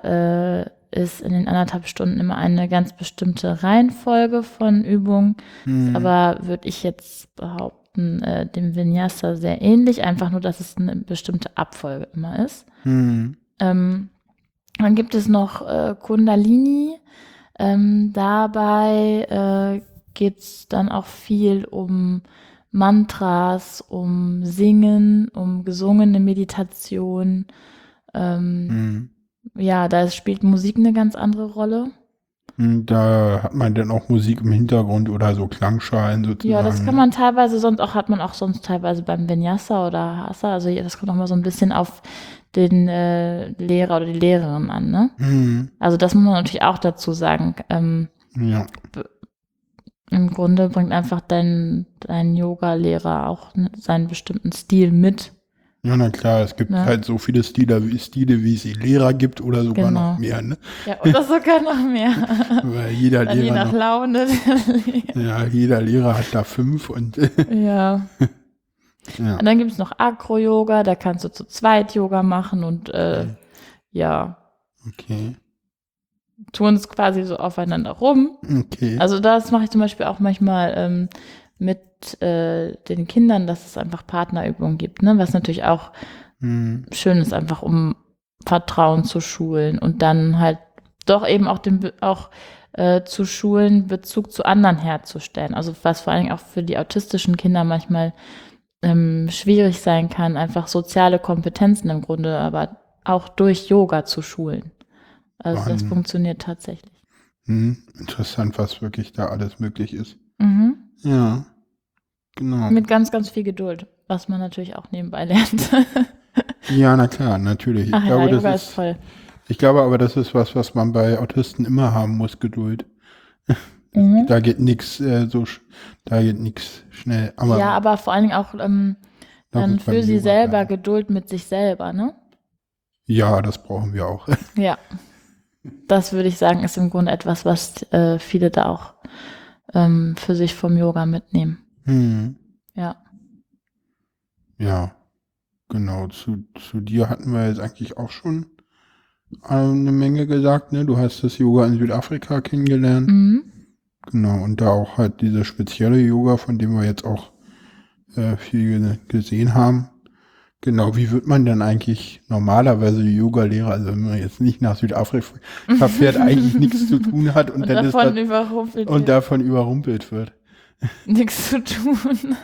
äh, ist in den anderthalb Stunden immer eine ganz bestimmte Reihenfolge von Übungen. Hm, Aber würde ich jetzt behaupten, äh, dem Vinyasa sehr ähnlich, einfach nur, dass es eine bestimmte Abfolge immer ist. hm, Ähm, dann gibt es noch äh, Kundalini. Ähm, dabei äh, geht es dann auch viel um Mantras, um Singen, um gesungene Meditation. Ähm, hm. Ja, da spielt Musik eine ganz andere Rolle. Hm, Da hat man dann auch Musik im Hintergrund oder so Klangschalen sozusagen. Ja, das kann man teilweise sonst auch, hat man auch sonst teilweise beim Vinyasa oder Hasa. Also das kommt auch mal so ein bisschen auf den äh, Lehrer oder die Lehrerin an. Ne? Mhm. Also das muss man natürlich auch dazu sagen. Ähm, Ja. Im Grunde bringt einfach dein, dein Yoga-Lehrer auch ne- seinen bestimmten Stil mit. Ja, na klar, es gibt Ne? halt so viele Stile, wie, Stile, wie es Lehrer gibt oder sogar Genau. noch mehr, ne? Ja, oder sogar noch mehr. <laughs> Weil jeder Dann je Lehrer nach noch, Laune. ja, jeder Lehrer hat da fünf und <laughs> ja. ja. Und dann gibt es noch Acro-Yoga, da kannst du zu zweit Yoga machen und äh, Okay. ja, Okay. Tun es quasi so aufeinander rum. Okay. Also das mache ich zum Beispiel auch manchmal ähm, mit äh, den Kindern, dass es einfach Partnerübungen gibt, ne? was natürlich auch Hm. schön ist, einfach um Vertrauen zu schulen und dann halt doch eben auch den auch äh, zu schulen, Bezug zu anderen herzustellen. Also was vor allen Dingen auch für die autistischen Kinder manchmal ähm, schwierig sein kann, einfach soziale Kompetenzen im Grunde, aber auch durch Yoga zu schulen. Also das Wahnsinn. funktioniert tatsächlich. Hm. Interessant, was wirklich da alles möglich ist. Mhm. Ja. Genau. Mit ganz, ganz viel Geduld, was man natürlich auch nebenbei <laughs> lernt. Ja, na klar, natürlich. Ich Ach ja, glaube, Yoga das ist toll. ich glaube aber, das ist was, was man bei Autisten immer haben muss, Geduld. <laughs> Mhm. Da geht nichts äh, so, da geht nichts schnell. Aber ja, aber vor allen Dingen auch ähm, da dann für sie selber. Geduld mit sich selber, ne? Ja, das brauchen wir auch. <laughs> Ja. Das würde ich sagen, ist im Grunde etwas, was äh, viele da auch ähm, für sich vom Yoga mitnehmen. Hm. Ja. Ja, genau. Zu, zu dir hatten wir jetzt eigentlich auch schon äh, eine Menge gesagt, ne? Du hast das Yoga in Südafrika kennengelernt. Mhm. Genau, und da auch halt diese spezielle Yoga, von dem wir jetzt auch äh, viel ge- gesehen haben. Genau, wie wird man denn eigentlich normalerweise Yoga-Lehrer, also wenn man jetzt nicht nach Südafrika <laughs> fährt, eigentlich nichts zu tun hat und, Und, dann davon das, überrumpelt und wird, davon überrumpelt wird. <laughs> <laughs> nichts zu tun.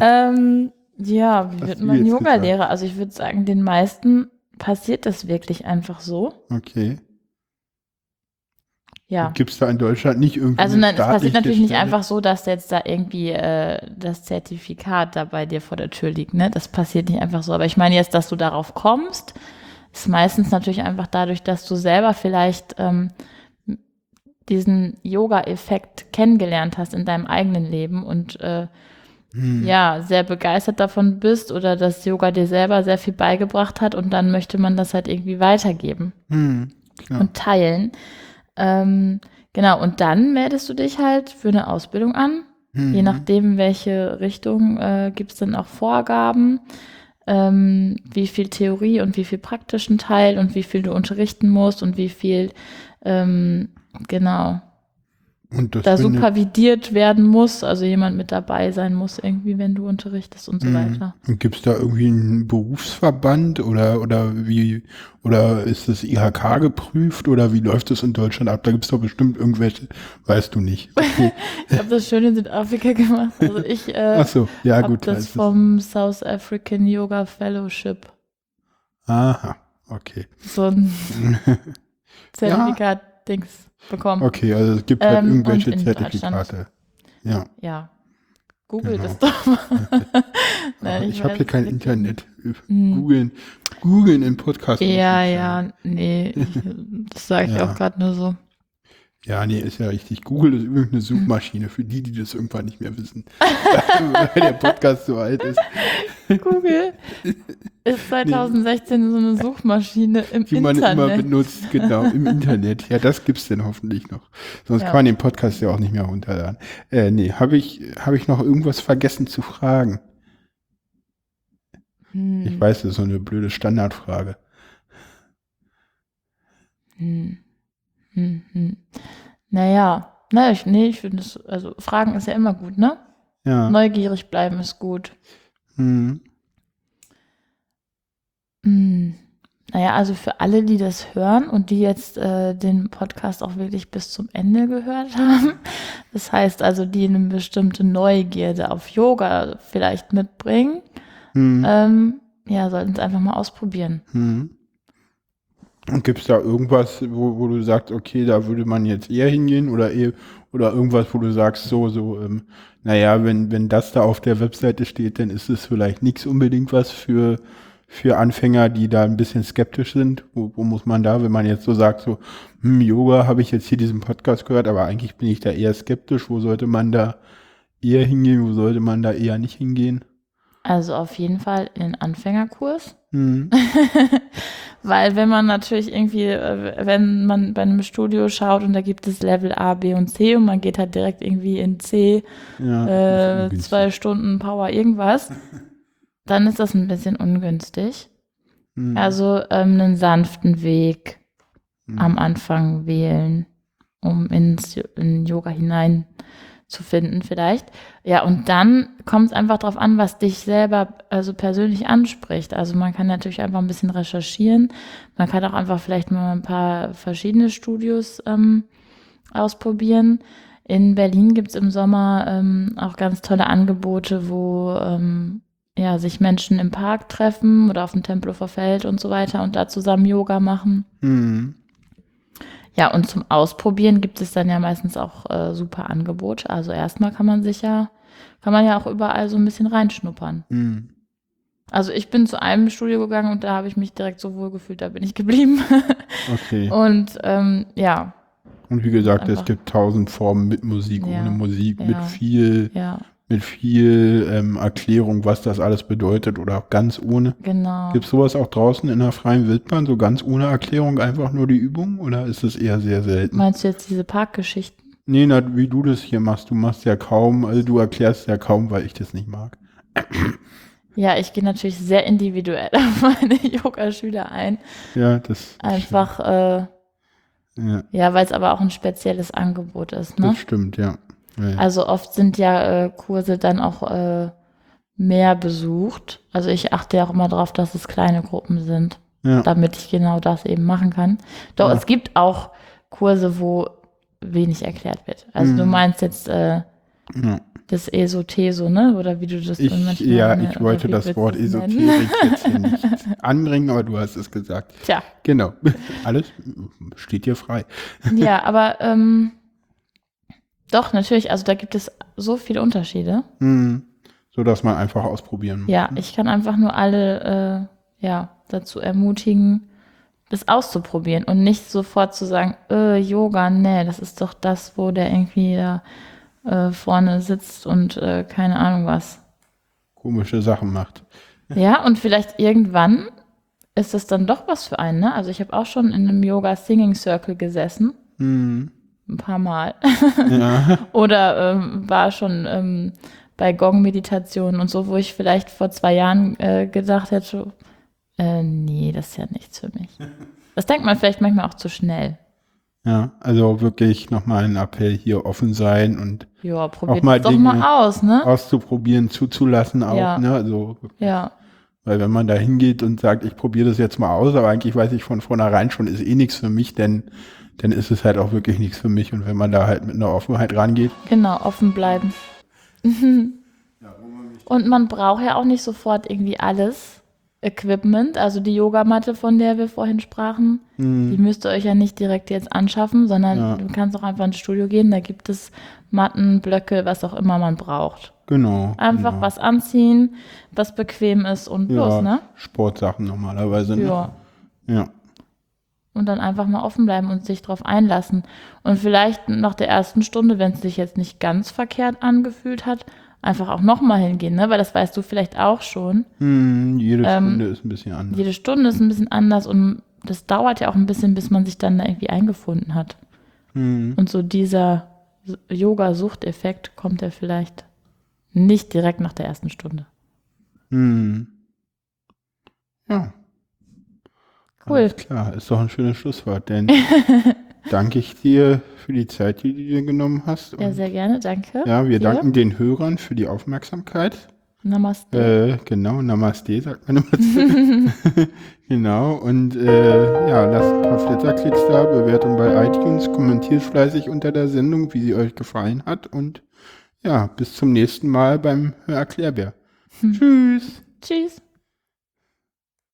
ähm, ja, wie wird man Yoga-Lehrer? Also ich würde sagen, den meisten passiert das wirklich einfach so. Okay. Ja. Gibt es da in Deutschland nicht irgendwie Also nein, es passiert natürlich nicht einfach so, dass jetzt da irgendwie äh, das Zertifikat da bei dir vor der Tür liegt. Ne? Das passiert nicht einfach so. Aber ich meine jetzt, dass du darauf kommst, ist meistens natürlich einfach dadurch, dass du selber vielleicht ähm, diesen Yoga-Effekt kennengelernt hast in deinem eigenen Leben und äh, Hm. ja, sehr begeistert davon bist oder dass Yoga dir selber sehr viel beigebracht hat und dann möchte man das halt irgendwie weitergeben Hm, und teilen. Ähm, genau, und dann meldest du dich halt für eine Ausbildung an. Hm. Je nachdem, welche Richtung äh, gibt es dann auch Vorgaben, ähm, wie viel Theorie und wie viel praktischen Teil und wie viel du unterrichten musst und wie viel ähm, genau da findet- supervidiert werden muss, also jemand mit dabei sein muss irgendwie, wenn du unterrichtest und so Mhm. weiter. Und gibt es da irgendwie einen Berufsverband oder, oder wie, oder ist das IHK geprüft oder wie läuft das in Deutschland ab? Da gibt es doch bestimmt irgendwelche, weißt du nicht. <laughs> Okay. Ich habe das schön in Südafrika gemacht. Also ich äh, so, ja habe gut. das vom South African Yoga Fellowship. Aha, okay. so ein <laughs> Zertifikat-Dings bekommen. Okay, also es gibt halt Ähm, irgendwelche Zertifikate. Ja, Ja. Google Genau. das doch mal. <laughs> <laughs> Nein, ich, habe weiß hier kein Internet. Hm. Googeln, Googeln in Podcast. Ja, ich ja, nee, ich, <laughs> das sage ich Ja. auch gerade nur so. Ja, nee, ist ja richtig. Google ist irgendeine Suchmaschine für die, die das irgendwann nicht mehr wissen. <laughs> Weil der Podcast so alt ist. Google <laughs> ist 2016 so eine Suchmaschine im die man immer Internet. benutzt, genau, im Internet. Ja, das gibt's denn hoffentlich noch. Sonst Ja. kann man den Podcast ja auch nicht mehr runterladen. Äh, nee, habe ich, hab ich noch irgendwas vergessen zu fragen? Hm, Ich weiß, das ist so eine blöde Standardfrage. Hm. Hm, hm. Naja, na, ich, nee, ich finde es, also Fragen ist ja immer gut, ne? Ja. Neugierig bleiben ist gut. Hm. Hm. Naja, also für alle, die das hören und die jetzt äh, den Podcast auch wirklich bis zum Ende gehört <laughs> haben, das heißt also, die eine bestimmte Neugierde auf Yoga vielleicht mitbringen, Hm. ähm, ja, sollten es einfach mal ausprobieren. Hm. Und gibt's da irgendwas, wo, wo du sagst, okay, da würde man jetzt eher hingehen oder eher, oder irgendwas, wo du sagst, so, so, ähm, naja, wenn, wenn das da auf der Webseite steht, dann ist es vielleicht nichts unbedingt was für, für Anfänger, die da ein bisschen skeptisch sind? Wo, wo muss man da, wenn man jetzt so sagt, so, hm, Yoga habe ich jetzt hier diesen Podcast gehört, aber eigentlich bin ich da eher skeptisch. Wo sollte man da eher hingehen? Wo sollte man da eher nicht hingehen? Also auf jeden Fall in Anfängerkurs. Hm. <laughs> Weil wenn man natürlich irgendwie, äh, wenn man bei einem Studio schaut und da gibt es Level A, B und C und man geht halt direkt irgendwie in C, Ja, äh, zwei Stunden Power irgendwas, <laughs> dann ist das ein bisschen ungünstig. Hm. Also ähm, einen sanften Weg Hm. am Anfang wählen, um ins in Yoga hinein zu finden vielleicht. Ja, und dann kommt es einfach darauf an, was dich selber also persönlich anspricht. Also man kann natürlich einfach ein bisschen recherchieren. Man kann auch einfach vielleicht mal ein paar verschiedene Studios ähm, ausprobieren. In Berlin gibt es im Sommer ähm, auch ganz tolle Angebote, wo ähm, ja, sich Menschen im Park treffen oder auf dem Tempelhofer Feld und so weiter und da zusammen Yoga machen. Hm. Ja, und zum Ausprobieren gibt es dann ja meistens auch äh, super Angebote. Also erstmal kann man sich ja, kann man ja auch überall so ein bisschen reinschnuppern. Hm. Also ich bin zu einem Studio gegangen und da habe ich mich direkt so wohl gefühlt, da bin ich geblieben. <laughs> Okay. und ähm, ja, Und wie gesagt, es gibt tausend Formen mit Musik, Ja, ohne Musik, mit ja. viel, ja, mit viel ähm, Erklärung, was das alles bedeutet oder auch ganz ohne. genau. Gibt es sowas auch draußen in der freien Wildbahn, so ganz ohne Erklärung, einfach nur die Übung oder ist es eher sehr selten? Meinst du jetzt diese Parkgeschichten? Nee, na, wie du das hier machst, du machst ja kaum, also du erklärst ja kaum, weil ich das nicht mag. Ja, ich gehe natürlich sehr individuell <laughs> auf meine Yogaschüler ein. Ja, das, Einfach, äh, ja, ja, weil es aber auch ein spezielles Angebot ist, ne? das stimmt, ja. Also oft sind ja äh, Kurse dann auch äh, mehr besucht. Also ich achte ja auch immer darauf, dass es kleine Gruppen sind, ja. damit ich genau das eben machen kann. Doch Ja. es gibt auch Kurse, wo wenig erklärt wird. Also du Mhm. meinst jetzt äh, ja. das ESO-TESO, ne? Oder wie du das Ich, manchmal ja, ne- ich wollte das Wort du? Esoterik jetzt hier nicht <laughs> anbringen, aber du hast es gesagt. Tja, Genau. <laughs> Alles steht dir frei. ja, aber ähm, doch, natürlich, also da gibt es so viele Unterschiede. Hm. So dass man einfach ausprobieren muss. Ja, ich kann einfach nur alle äh, ja, dazu ermutigen, das auszuprobieren und nicht sofort zu sagen, äh, Yoga, nee, das ist doch das, wo der irgendwie da äh, vorne sitzt und äh, keine Ahnung was. Komische Sachen macht. <laughs> Ja, und vielleicht irgendwann ist das dann doch was für einen, ne? Also ich habe auch schon in einem Yoga Singing Circle gesessen, Hm. Ein paar Mal. Ja. <laughs> Oder ähm, war schon ähm, bei Gong-Meditationen und so, wo ich vielleicht vor zwei Jahren äh, gedacht hätte, äh, nee, das ist ja nichts für mich. <laughs> Das denkt man vielleicht manchmal auch zu schnell. ja, also wirklich nochmal ein Appell hier offen sein und Ja, probiert mal Dinge mal aus, ne? auszuprobieren, zuzulassen auch. Ja. Ne? Also, Ja, weil wenn man da hingeht und sagt, ich probiere das jetzt mal aus, aber eigentlich weiß ich von vornherein schon, ist eh nichts für mich, denn dann ist es halt auch wirklich nichts für mich. Und wenn man da halt mit einer Offenheit rangeht, genau, offen bleiben. und man braucht ja auch nicht sofort irgendwie alles. Equipment, also die Yogamatte, von der wir vorhin sprachen, hm, Die müsst ihr euch ja nicht direkt jetzt anschaffen, sondern Ja. du kannst auch einfach ins Studio gehen, da gibt es Matten, Blöcke, was auch immer man braucht. genau. Einfach genau. was anziehen, was bequem ist und ja, los, ne? Sportsachen normalerweise. Ne? Ja. ja. Und dann einfach mal offen bleiben und sich drauf einlassen. Und vielleicht nach der ersten Stunde, wenn es sich jetzt nicht ganz verkehrt angefühlt hat, einfach auch nochmal hingehen, ne? Weil das weißt du vielleicht auch schon. Hm, jede Ähm, Stunde ist ein bisschen anders. Jede Stunde ist ein bisschen anders und das dauert ja auch ein bisschen, bis man sich dann da irgendwie eingefunden hat. Hm, Und so dieser Yoga-Suchteffekt kommt ja vielleicht nicht direkt nach der ersten Stunde. hm. Ja. Cool. Alles klar, ist doch ein schönes Schlusswort, denn <laughs> danke ich dir für die Zeit, die du dir genommen hast. Ja, sehr gerne, danke. ja, wir Dir. danken den Hörern für die Aufmerksamkeit. Namaste. Äh, genau, Namaste, sagt man immer. zu. <laughs> <laughs> genau, und äh, ja, lasst ein paar Flitterklicks da, Bewertung bei iTunes, kommentiert fleißig unter der Sendung, wie sie euch gefallen hat und ja, bis zum nächsten Mal beim Erklärbär. Tschüss. Tschüss.